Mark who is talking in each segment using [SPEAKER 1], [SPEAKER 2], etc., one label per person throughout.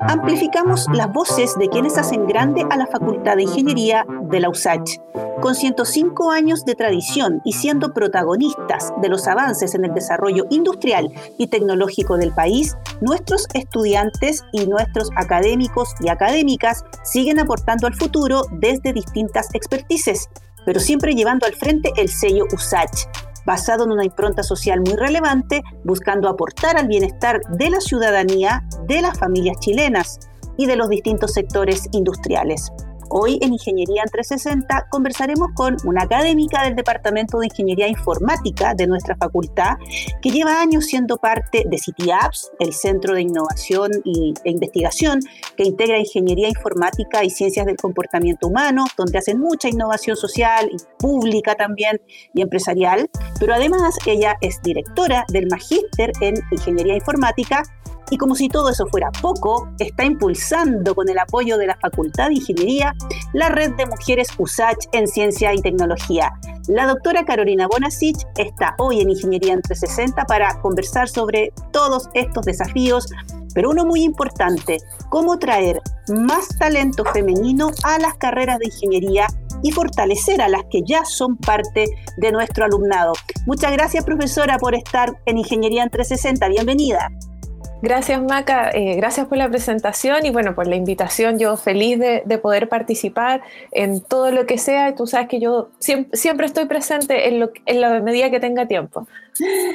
[SPEAKER 1] Amplificamos las voces de quienes hacen grande a la Facultad de Ingeniería de la USACH. Con 105 años de tradición y siendo protagonistas de los avances en el desarrollo industrial y tecnológico del país, nuestros estudiantes y nuestros académicos y académicas siguen aportando al futuro desde distintas expertices, pero siempre llevando al frente el sello USACH basado en una impronta social muy relevante, buscando aportar al bienestar de la ciudadanía, de las familias chilenas y de los distintos sectores industriales. Hoy en Ingeniería en 360 conversaremos con una académica del Departamento de Ingeniería Informática de nuestra facultad que lleva años siendo parte de City Apps, el Centro de Innovación e Investigación que integra Ingeniería Informática y Ciencias del Comportamiento Humano, donde hacen mucha innovación social y pública también y empresarial, pero además ella es directora del Magíster en Ingeniería Informática y como si todo eso fuera poco, está impulsando con el apoyo de la Facultad de Ingeniería la red de mujeres USACH en ciencia y tecnología. La doctora Carolina Bonasich está hoy en Ingeniería en 360 para conversar sobre todos estos desafíos, pero uno muy importante, cómo traer más talento femenino a las carreras de ingeniería y fortalecer a las que ya son parte de nuestro alumnado. Muchas gracias, profesora, por estar en Ingeniería en 360. Bienvenida.
[SPEAKER 2] Gracias, Maca. Eh, gracias por la presentación y bueno, por la invitación. Yo feliz de, poder participar en todo lo que sea. Tú sabes que yo siempre, estoy presente en, lo, en, la medida que tenga tiempo.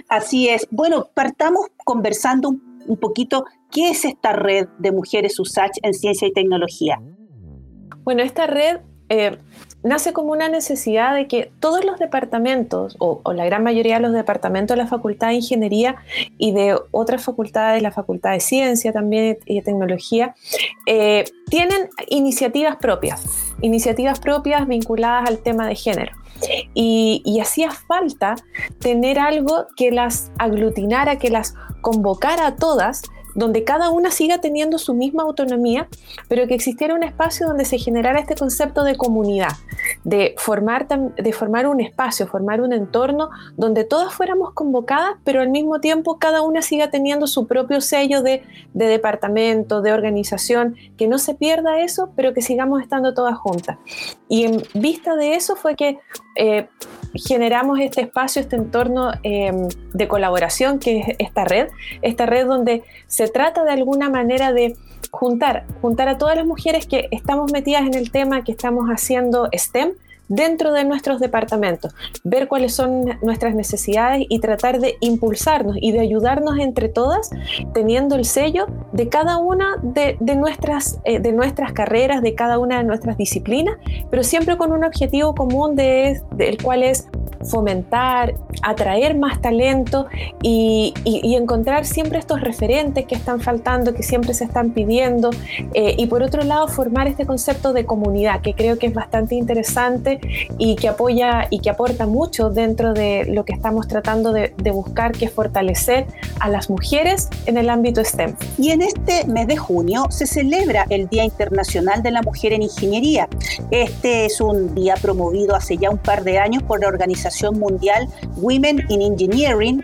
[SPEAKER 1] Así es. Bueno, partamos conversando un, poquito qué es esta red de mujeres USACH en ciencia y tecnología.
[SPEAKER 2] Bueno, esta red eh, nace como una necesidad de que todos los departamentos, o, la gran mayoría de los departamentos de la Facultad de Ingeniería y de otras facultades, la Facultad de Ciencia también y de Tecnología, eh, tienen iniciativas propias, iniciativas propias vinculadas al tema de género. Y, y hacía falta tener algo que las aglutinara, que las convocara a todas donde cada una siga teniendo su misma autonomía, pero que existiera un espacio donde se generara este concepto de comunidad, de formar, de formar un espacio, formar un entorno donde todas fuéramos convocadas, pero al mismo tiempo cada una siga teniendo su propio sello de, departamento, de organización, que no se pierda eso, pero que sigamos estando todas juntas. Y en vista de eso fue que eh, generamos este espacio, este entorno eh, de colaboración que es esta red, esta red donde se trata de alguna manera de juntar, juntar a todas las mujeres que estamos metidas en el tema, que estamos haciendo STEM, dentro de nuestros departamentos, ver cuáles son nuestras necesidades y tratar de impulsarnos y de ayudarnos entre todas, teniendo el sello de cada una de, nuestras, eh, de nuestras carreras, de cada una de nuestras disciplinas, pero siempre con un objetivo común de, del cual es fomentar, atraer más talento y, encontrar siempre estos referentes que están faltando, que siempre se están pidiendo, eh, y por otro lado formar este concepto de comunidad, que creo que es bastante interesante y que apoya y que aporta mucho dentro de lo que estamos tratando de, buscar, que es fortalecer a las mujeres en el ámbito STEM.
[SPEAKER 1] Y en este mes de junio se celebra el Día Internacional de la Mujer en Ingeniería. Este es un día promovido hace ya un par de años por la Organización Mundial Women in Engineering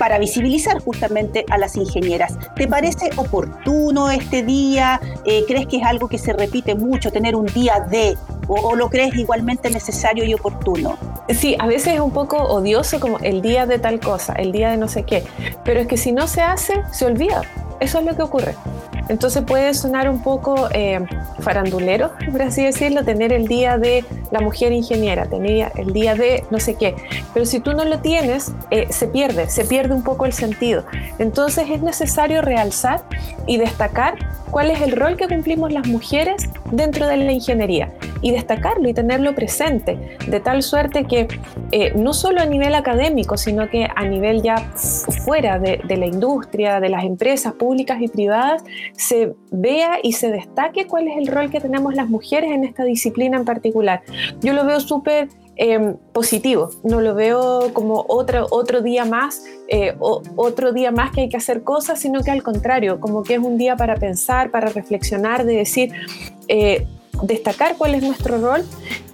[SPEAKER 1] para visibilizar justamente a las ingenieras. ¿Te parece oportuno este día? Eh, ¿Crees que es algo que se repite mucho, tener un día de, o, lo crees igualmente necesario y oportuno?
[SPEAKER 2] Sí, a veces es un poco odioso como el día de tal cosa, el día de no sé qué, pero es que si no se hace, se olvida. Eso es lo que ocurre. Entonces puede sonar un poco eh, farandulero, por así decirlo, tener el día de la mujer ingeniera, tener el día de no sé qué. Pero si tú no lo tienes, eh, se pierde, se pierde un poco el sentido. Entonces es necesario realzar y destacar cuál es el rol que cumplimos las mujeres dentro de la ingeniería y destacarlo y tenerlo presente, de tal suerte que eh, no solo a nivel académico, sino que a nivel ya fuera de, de la industria, de las empresas públicas y privadas, se vea y se destaque cuál es el rol que tenemos las mujeres en esta disciplina en particular. Yo lo veo súper Em, positivo, no lo veo como otro, otro día más, eh, otro día más que hay que hacer cosas, sino que al contrario, como que es un día para pensar, para reflexionar, de decir, eh, destacar cuál es nuestro rol,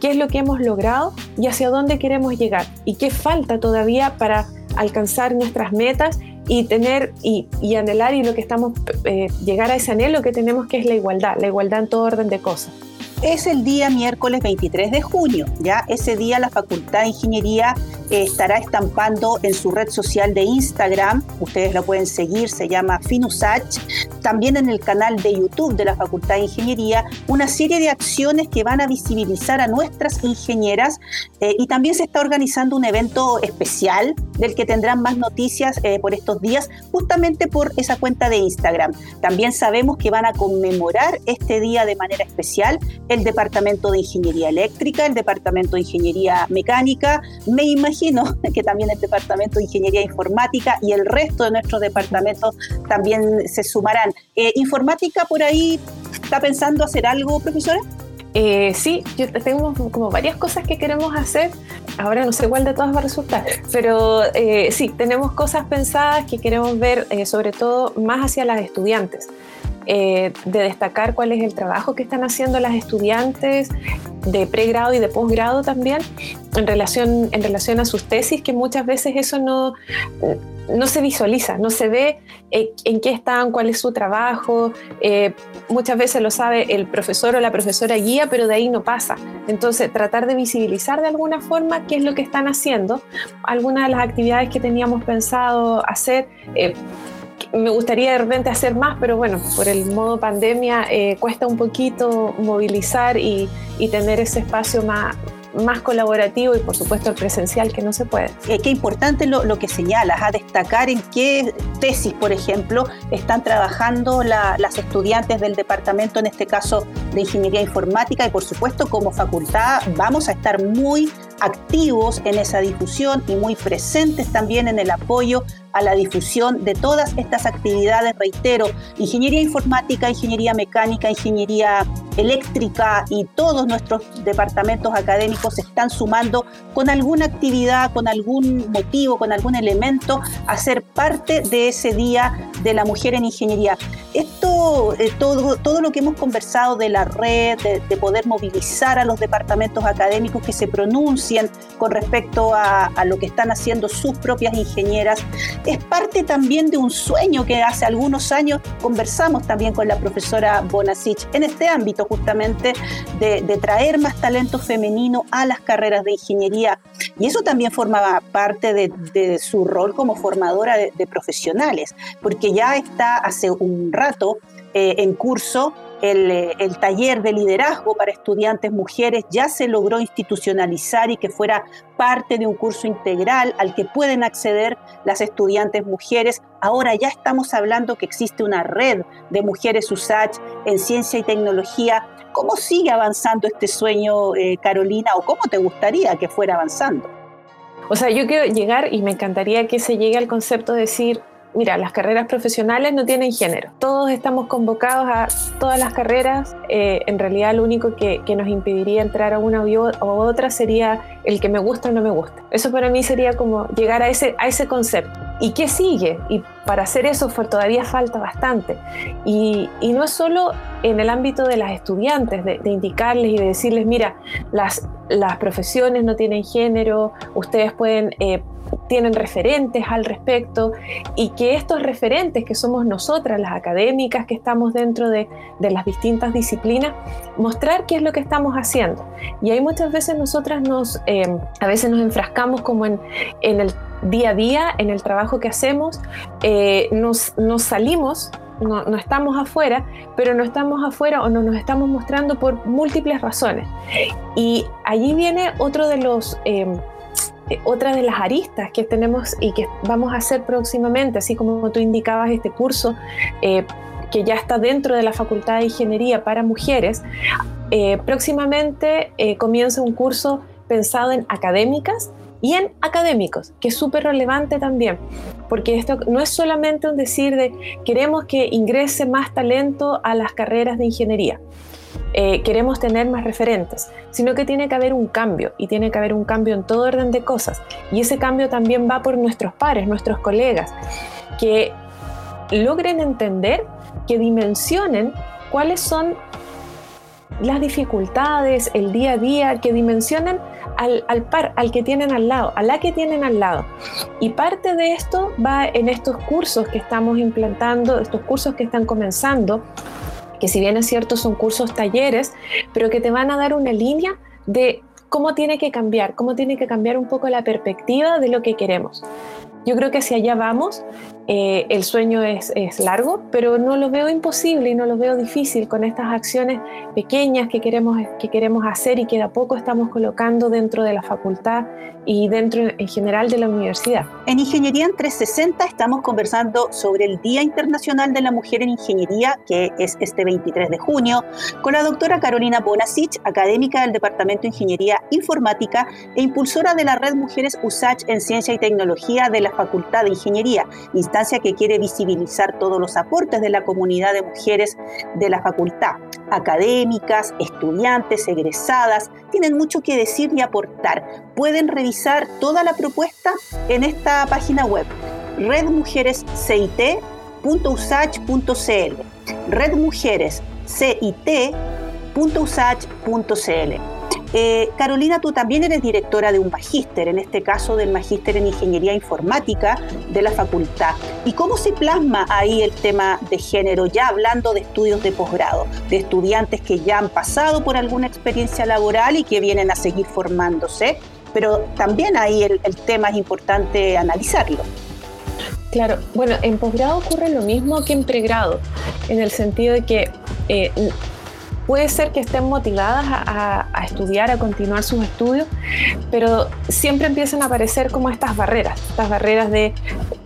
[SPEAKER 2] qué es lo que hemos logrado y hacia dónde queremos llegar y qué falta todavía para alcanzar nuestras metas y tener y, anhelar y lo que estamos, eh, llegar a ese anhelo que tenemos que es la igualdad, la igualdad en todo orden de cosas
[SPEAKER 1] es el día miércoles 23 de junio. Ya ese día la Facultad de Ingeniería eh, estará estampando en su red social de Instagram, ustedes la pueden seguir, se llama Finusach, también en el canal de YouTube de la Facultad de Ingeniería, una serie de acciones que van a visibilizar a nuestras ingenieras eh, y también se está organizando un evento especial del que tendrán más noticias eh, por estos días, justamente por esa cuenta de Instagram. También sabemos que van a conmemorar este día de manera especial Departamento de Ingeniería Eléctrica, el Departamento de Ingeniería Mecánica, me imagino que también el Departamento de Ingeniería Informática y el resto de nuestros departamentos también se sumarán. Eh, ¿Informática por ahí está pensando hacer algo, profesora?
[SPEAKER 2] Eh, sí, yo tengo como varias cosas que queremos hacer. Ahora no sé cuál de todas va a resultar, pero eh, sí, tenemos cosas pensadas que queremos ver, sobre todo más hacia las estudiantes. Eh, de destacar cuál es el trabajo que están haciendo las estudiantes de pregrado y de posgrado también en relación, en relación a sus tesis, que muchas veces eso no, no se visualiza, no se ve eh, en qué están, cuál es su trabajo. Eh, muchas veces lo sabe el profesor o la profesora guía, pero de ahí no pasa. Entonces, tratar de visibilizar de alguna forma qué es lo que están haciendo, algunas de las actividades que teníamos pensado hacer me gustaría de repente hacer más, pero bueno, por el modo pandemia eh, cuesta un poquito movilizar y, tener ese espacio más, más colaborativo y por supuesto el presencial que no se puede.
[SPEAKER 1] Qué importante lo, lo, que señalas, a destacar en qué tesis, por ejemplo, están trabajando las estudiantes del departamento, en este caso de Ingeniería Informática, y por supuesto como facultad vamos a estar muy activos en esa difusión y muy presentes también en el apoyo a la difusión de todas estas actividades, reitero, ingeniería informática, ingeniería mecánica, ingeniería eléctrica y todos nuestros departamentos académicos se están sumando con alguna actividad, con algún motivo, con algún elemento a ser parte de ese Día de la Mujer en Ingeniería. Esto, eh, todo, todo lo que hemos conversado de la red, de, poder movilizar a los departamentos académicos que se con respecto a, a lo que están haciendo sus propias ingenieras, es parte también de un sueño que hace algunos años conversamos también con la profesora Bonasich en este ámbito justamente de, traer más talento femenino a las carreras de ingeniería. Y eso también formaba parte de, su rol como formadora de, profesionales, porque ya está hace un rato eh, en curso eh, el, taller de liderazgo para estudiantes mujeres ya se logró institucionalizar y que fuera parte de un curso integral al que pueden acceder las estudiantes mujeres. Ahora ya estamos hablando que existe una red de mujeres USACH en ciencia y tecnología. ¿Cómo sigue avanzando este sueño, eh, Carolina, o cómo te gustaría que fuera avanzando?
[SPEAKER 2] O sea, yo quiero llegar y me encantaría que se llegue al concepto de decir, mira, las carreras profesionales no tienen género. Todos estamos convocados a todas las carreras. Eh, en realidad lo único que, nos impediría entrar a una u otra sería el que me gusta o no me gusta. Eso para mí sería como llegar a ese, a ese concepto. ¿Y qué sigue? Y para hacer eso todavía falta bastante. Y, no es solo en el ámbito de las estudiantes, de, indicarles y de decirles, mira, las, las profesiones no tienen género, ustedes pueden eh, tienen referentes al respecto y que estos referentes que somos nosotras, las académicas que estamos dentro de, las distintas disciplinas, mostrar qué es lo que estamos haciendo. Y ahí muchas veces nosotras nos, eh, a veces nos enfrascamos como en, el día a día, en el trabajo que hacemos, eh, nos, salimos no, estamos afuera, pero no estamos afuera o no nos estamos mostrando por múltiples razones. Y allí viene otro de los eh, eh, otra de las aristas que tenemos y que vamos a hacer próximamente, así como tú indicabas este curso eh, que ya está dentro de la Facultad de Ingeniería para mujeres, eh, próximamente comienza un curso pensado en académicas y en académicos, que es súper relevante también, porque esto no es solamente un decir de queremos que ingrese más talento a las carreras de ingeniería, eh, queremos tener más referentes, sino que tiene que haber un cambio y tiene que haber un cambio en todo orden de cosas. Y ese cambio también va por nuestros pares, nuestros colegas, que logren entender, que dimensionen cuáles son las dificultades, el día a día, que dimensionen al, al, par, al que tienen al lado, a la que tienen al lado. Y parte de esto va en estos cursos que estamos implantando, estos cursos que están comenzando, que si bien es cierto son cursos talleres, pero que te van a dar una línea de cómo tiene que cambiar, cómo tiene que cambiar un poco la perspectiva de lo que queremos. Yo creo que si allá vamos, eh, el sueño es, es, largo, pero no lo veo imposible y no lo veo difícil con estas acciones pequeñas que queremos, que queremos hacer y que de a poco estamos colocando dentro de la facultad y dentro en general de la universidad.
[SPEAKER 1] En Ingeniería en 360 estamos conversando sobre el Día Internacional de la Mujer en Ingeniería, que es este 23 de junio, con la doctora Carolina Bonasich, académica del Departamento de Ingeniería Informática e impulsora de la Red Mujeres USACH en Ciencia y Tecnología de la Facultad de Ingeniería, que quiere visibilizar todos los aportes de la comunidad de mujeres de la facultad. Académicas, estudiantes, egresadas, tienen mucho que decir y aportar. Pueden revisar toda la propuesta en esta página web, redmujerescit.usach.cl. redmujerescit.usach.cl. Eh, Carolina, tú también eres directora de un magíster, en este caso del magíster en Ingeniería Informática de la facultad. ¿Y cómo se plasma ahí el tema de género, ya hablando de estudios de posgrado, de estudiantes que ya han pasado por alguna experiencia laboral y que vienen a seguir formándose? Pero también ahí el, tema es importante analizarlo.
[SPEAKER 2] Claro, bueno, en posgrado ocurre lo mismo que en pregrado, en el sentido de que eh, puede ser que estén motivadas a, estudiar, a continuar sus estudios, pero siempre empiezan a aparecer como estas barreras, estas barreras de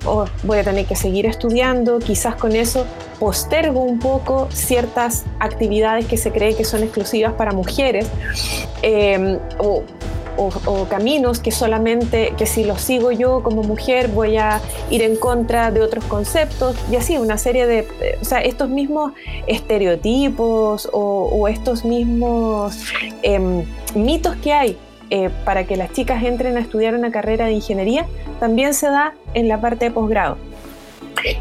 [SPEAKER 2] oh, voy a tener que seguir estudiando, quizás con eso postergo un poco ciertas actividades que se cree que son exclusivas para mujeres, eh, o caminos que solamente, que si los sigo yo como mujer voy a ir en contra de otros conceptos y así, una serie de, o sea, estos mismos estereotipos o, estos mismos em, mitos que hay eh, para que las chicas entren a estudiar una carrera de ingeniería, también se da en la parte de posgrado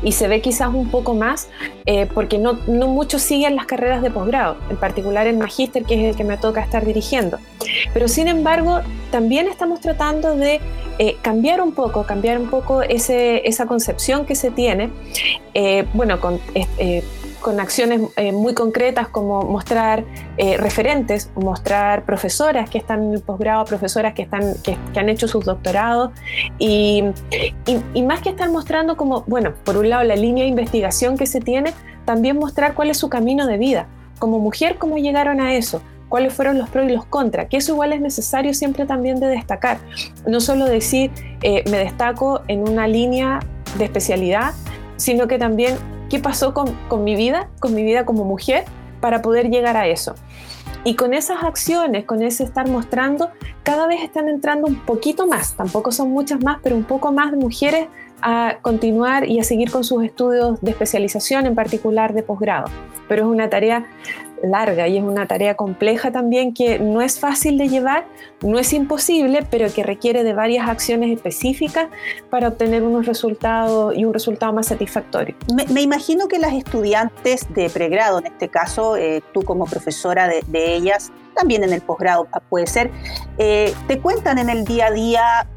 [SPEAKER 2] y se ve quizás un poco más eh, porque no, no muchos siguen las carreras de posgrado, en particular el magíster, que es el que me toca estar dirigiendo. Pero sin embargo, también estamos tratando de eh, cambiar un poco, cambiar un poco ese, esa concepción que se tiene, eh, bueno, con con acciones eh, muy concretas como mostrar eh, referentes, mostrar profesoras que están en el posgrado, profesoras que, están, que, han hecho sus doctorados y, y, más que estar mostrando como, bueno, por un lado la línea de investigación que se tiene, también mostrar cuál es su camino de vida. Como mujer, cómo llegaron a eso, cuáles fueron los pros y los contras, que eso igual es necesario siempre también de destacar. No solo decir, eh, me destaco en una línea de especialidad, sino que también qué pasó con, con mi vida, con mi vida como mujer, para poder llegar a eso. Y con esas acciones, con ese estar mostrando, cada vez están entrando un poquito más, tampoco son muchas más, pero un poco más de mujeres a continuar y a seguir con sus estudios de especialización, en particular de posgrado. Pero es una tarea larga y es una tarea compleja también que no es fácil de llevar, no es imposible, pero que requiere de varias acciones específicas para obtener unos resultados y un resultado más satisfactorio.
[SPEAKER 1] Me, imagino que las estudiantes de pregrado, en este caso eh, tú como profesora de, ellas, también en el posgrado puede ser, eh, te cuentan en el día a día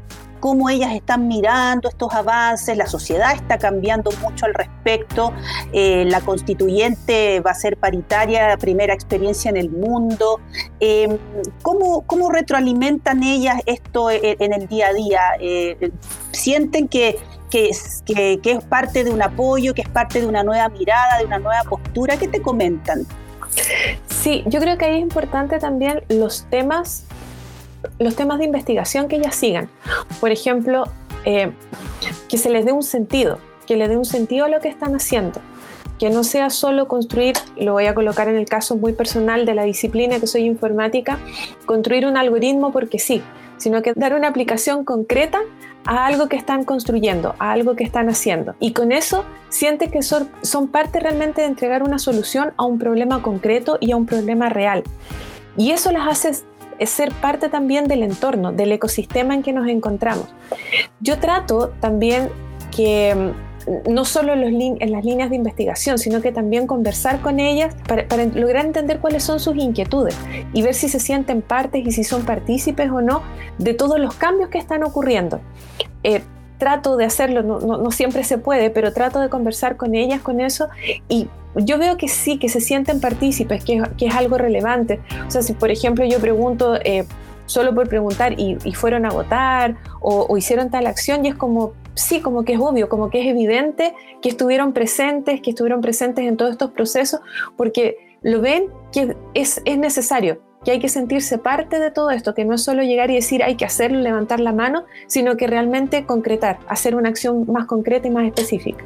[SPEAKER 1] cómo ellas están mirando estos avances, la sociedad está cambiando mucho al respecto, eh, la constituyente va a ser paritaria, primera experiencia en el mundo. Eh, ¿cómo, retroalimentan ellas esto en, el día a día? Eh, ¿Sienten que, que es parte de un apoyo, que es parte de una nueva mirada, de una nueva postura? ¿Qué te comentan?
[SPEAKER 2] Sí, yo creo que ahí es importante también los temas los temas de investigación que ellas sigan. Por ejemplo, eh, que se les dé un sentido, que le dé un sentido a lo que están haciendo. Que no sea solo construir, lo voy a colocar en el caso muy personal de la disciplina que soy informática, construir un algoritmo porque sí, sino que dar una aplicación concreta a algo que están construyendo, a algo que están haciendo. Y con eso siente que son, son parte realmente de entregar una solución a un problema concreto y a un problema real. Y eso las hace es ser parte también del entorno, del ecosistema en que nos encontramos. Yo trato también que no solo en, las líneas de investigación, sino que también conversar con ellas para, lograr entender cuáles son sus inquietudes y ver si se sienten partes y si son partícipes o no de todos los cambios que están ocurriendo. Eh, trato de hacerlo, no, siempre se puede, pero trato de conversar con ellas con eso y yo veo que sí, que se sienten partícipes, que, es algo relevante. O sea, si por ejemplo yo pregunto eh, solo por preguntar y, fueron a votar o, hicieron tal acción y es como, sí, como que es obvio, como que es evidente que estuvieron presentes, que estuvieron presentes en todos estos procesos, porque lo ven que es, es necesario, que hay que sentirse parte de todo esto, que no es solo llegar y decir hay que hacerlo, levantar la mano, sino que realmente concretar, hacer una acción más concreta y más específica.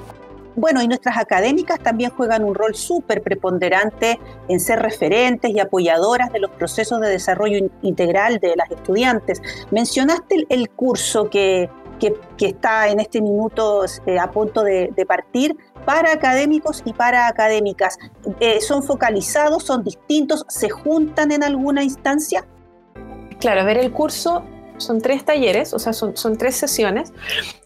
[SPEAKER 1] Bueno, y nuestras académicas también juegan un rol súper preponderante en ser referentes y apoyadoras de los procesos de desarrollo integral de las estudiantes. Mencionaste el, curso que, está en este minuto eh, a punto de, partir para académicos y para académicas. Eh, ¿Son focalizados, son distintos, se juntan en alguna instancia?
[SPEAKER 2] Claro, a ver, el curso son tres talleres, o sea, son, son tres sesiones,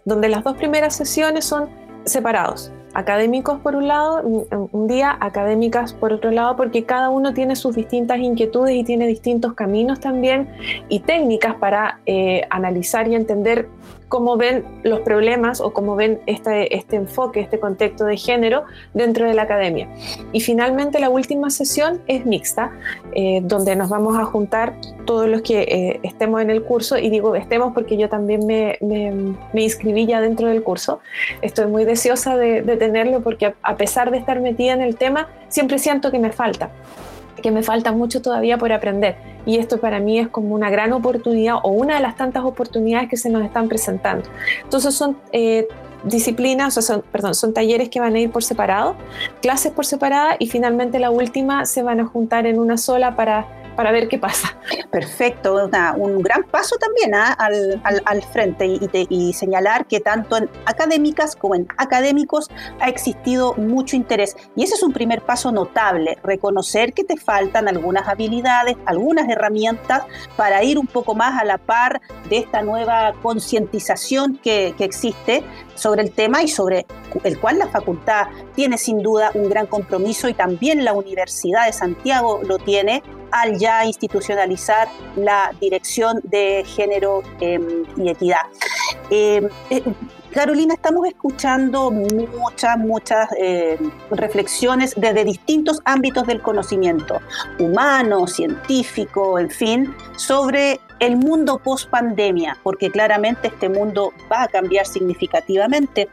[SPEAKER 2] donde las dos primeras sesiones son separados académicos por un lado, un día académicas por otro lado, porque cada uno tiene sus distintas inquietudes y tiene distintos caminos también y técnicas para eh, analizar y entender cómo ven los problemas o cómo ven este, este enfoque, este contexto de género dentro de la academia. Y finalmente la última sesión es mixta, eh, donde nos vamos a juntar todos los que eh, estemos en el curso, y digo estemos porque yo también me, me, inscribí ya dentro del curso. Estoy muy deseosa de, de tenerlo porque a pesar de estar metida en el tema, siempre siento que me falta que me falta mucho todavía por aprender. Y esto para mí es como una gran oportunidad o una de las tantas oportunidades que se nos están presentando. Entonces son eh, disciplinas, o son, perdón, son talleres que van a ir por separado, clases por separada y finalmente la última se van a juntar en una sola para para ver qué pasa.
[SPEAKER 1] Perfecto, un gran paso también ¿ah? al, frente y, señalar que tanto en académicas como en académicos ha existido mucho interés. Y ese es un primer paso notable, reconocer que te faltan algunas habilidades, algunas herramientas para ir un poco más a la par de esta nueva concientización que, que existe sobre el tema y sobre el cual la facultad tiene sin duda un gran compromiso y también la Universidad de Santiago lo tiene al ya institucionalizar la dirección de género em, y equidad. Em, eh, Carolina, estamos escuchando muchas, muchas em, reflexiones desde distintos ámbitos del conocimiento, humano, científico, en fin, sobre el mundo post pandemia, porque claramente este mundo va a cambiar significativamente.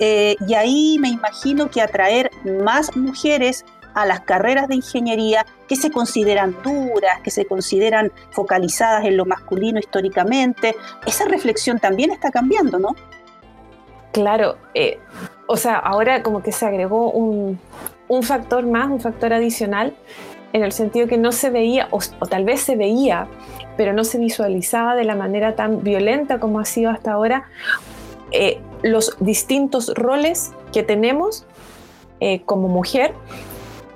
[SPEAKER 1] Eh, y ahí me imagino que atraer más mujeres a las carreras de ingeniería que se consideran duras, que se consideran focalizadas en lo masculino históricamente. Esa reflexión también está cambiando, ¿no?
[SPEAKER 2] Claro, eh, o sea, ahora como que se agregó un, factor más, un factor adicional, en el sentido que no se veía, o, tal vez se veía, pero no se visualizaba de la manera tan violenta como ha sido hasta ahora, eh, los distintos roles que tenemos eh, como mujer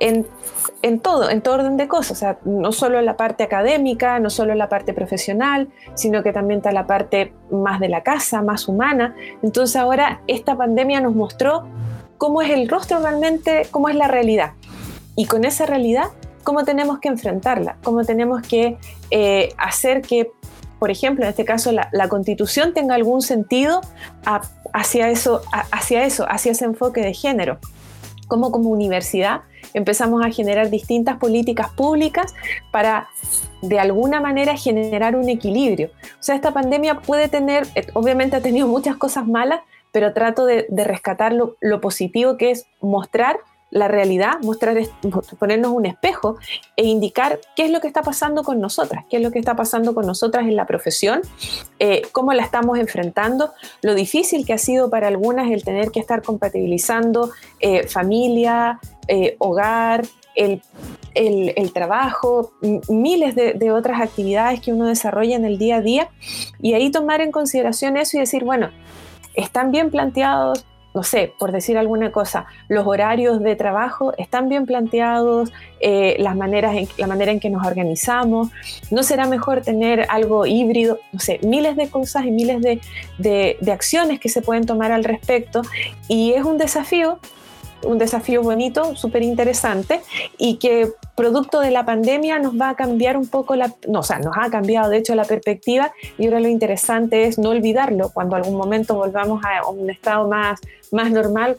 [SPEAKER 2] en, todo, en todo orden de cosas, o sea, no solo en la parte académica, no solo en la parte profesional, sino que también está la parte más de la casa, más humana. Entonces ahora esta pandemia nos mostró cómo es el rostro realmente, cómo es la realidad. Y con esa realidad, cómo tenemos que enfrentarla, cómo tenemos que eh, hacer que, por ejemplo, en este caso, la, constitución tenga algún sentido hacia, eso, hacia eso, hacia ese enfoque de género. Cómo como universidad empezamos a generar distintas políticas públicas para de alguna manera generar un equilibrio. O sea, esta pandemia puede tener, eh, obviamente ha tenido muchas cosas malas, pero trato de, rescatar lo, lo positivo que es mostrar la realidad, mostrar, ponernos un espejo e indicar qué es lo que está pasando con nosotras, qué es lo que está pasando con nosotras en la profesión, eh, cómo la estamos enfrentando, lo difícil que ha sido para algunas el tener que estar compatibilizando eh, familia, eh, hogar, el, trabajo, miles de, de otras actividades que uno desarrolla en el día a día. Y ahí tomar en consideración eso y decir, bueno, están bien planteados no sé, por decir alguna cosa, los horarios de trabajo están bien planteados, eh, las maneras la manera en que nos organizamos. ¿No será mejor tener algo híbrido? No sé, miles de cosas y miles de, de acciones que se pueden tomar al respecto. Y es un desafío un desafío bonito, súper interesante y que producto de la pandemia nos va a cambiar un poco la, no, o sea, nos ha cambiado de hecho la perspectiva y ahora lo interesante es no olvidarlo cuando algún momento volvamos a un estado más, más normal,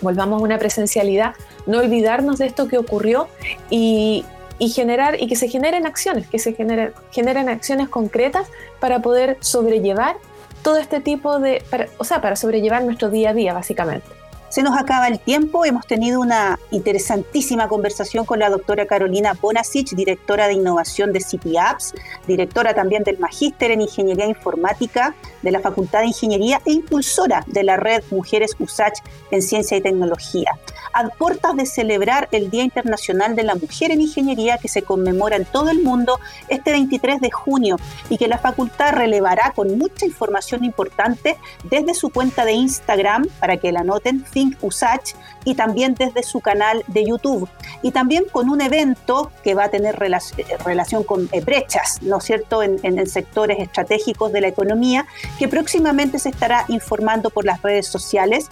[SPEAKER 2] volvamos a una presencialidad, no olvidarnos de esto que ocurrió y, y generar y que se generen acciones, que se generen, generen acciones concretas para poder sobrellevar todo este tipo de, o sea, para sobrellevar nuestro día a día básicamente.
[SPEAKER 1] Se nos acaba el tiempo. Hemos tenido una interesantísima conversación con la doctora Carolina Bonasich, directora de innovación de City Apps, directora también del Magíster en Ingeniería Informática de la Facultad de Ingeniería e impulsora de la red Mujeres USACH en Ciencia y Tecnología. A puertas de celebrar el Día Internacional de la Mujer en Ingeniería que se conmemora en todo el mundo este 23 de junio y que la facultad relevará con mucha información importante desde su cuenta de Instagram, para que la noten, Usach y también desde su canal de YouTube. Y también con un evento que va a tener relación con eh, brechas, ¿no es cierto?, en, en sectores estratégicos de la economía, que próximamente se estará informando por las redes sociales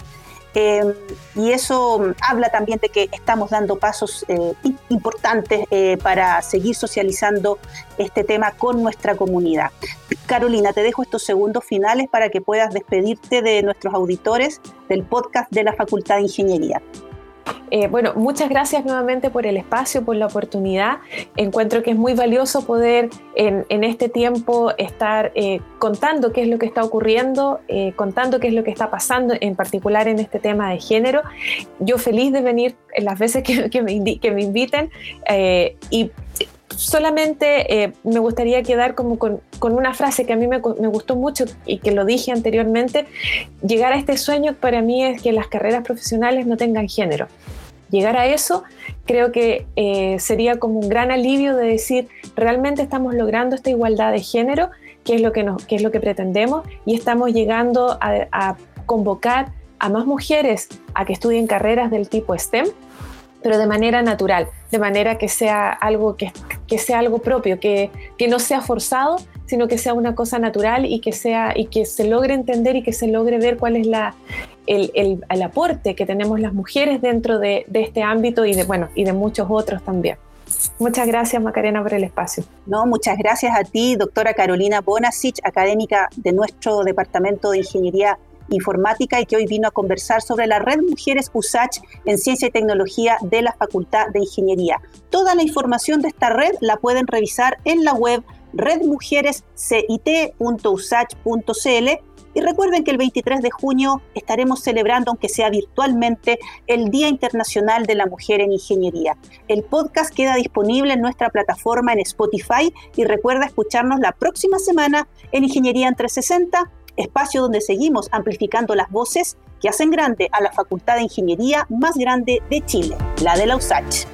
[SPEAKER 1] Em, y eso habla también de que estamos dando pasos eh, importantes eh, para seguir socializando este tema con nuestra comunidad. Carolina, te dejo estos segundos finales para que puedas despedirte de nuestros auditores del podcast de la Facultad de Ingeniería.
[SPEAKER 2] Eh, bueno, muchas gracias nuevamente por el espacio, por la oportunidad. Encuentro que es muy valioso poder en, este tiempo estar eh, contando qué es lo que está ocurriendo, eh, contando qué es lo que está pasando, en particular en este tema de género. Yo feliz de venir en las veces que, me, que me, inviten y solamente me gustaría quedar como con, una frase que a mí me, gustó mucho y que lo dije anteriormente, llegar a este sueño para mí es que las carreras profesionales no tengan género. Llegar a eso creo que eh, sería como un gran alivio de decir, realmente estamos logrando esta igualdad de género, que es lo que, es lo que pretendemos, y estamos llegando a, convocar a más mujeres a que estudien carreras del tipo STEM, pero de manera natural, de manera que sea algo, que, que sea algo propio, que, que, no sea forzado, sino que sea una cosa natural y que, sea, y que se logre entender y que se logre ver cuál es la, el, aporte que tenemos las mujeres dentro de, este ámbito y de, bueno, y de muchos otros también. Muchas gracias, Macarena, por el espacio.
[SPEAKER 1] No, muchas gracias a ti, doctora Carolina Bonasich, académica de nuestro Departamento de Ingeniería Informática y que hoy vino a conversar sobre la Red Mujeres USACH en Ciencia y Tecnología de la Facultad de Ingeniería. Toda la información de esta red la pueden revisar en la web redmujerescit.usach.cl y recuerden que el 23 de junio estaremos celebrando, aunque sea virtualmente, el Día Internacional de la Mujer en Ingeniería. El podcast queda disponible en nuestra plataforma en Spotify y recuerda escucharnos la próxima semana en Ingeniería en 360, espacio donde seguimos amplificando las voces que hacen grande a la Facultad de Ingeniería más grande de Chile, la de la USACH.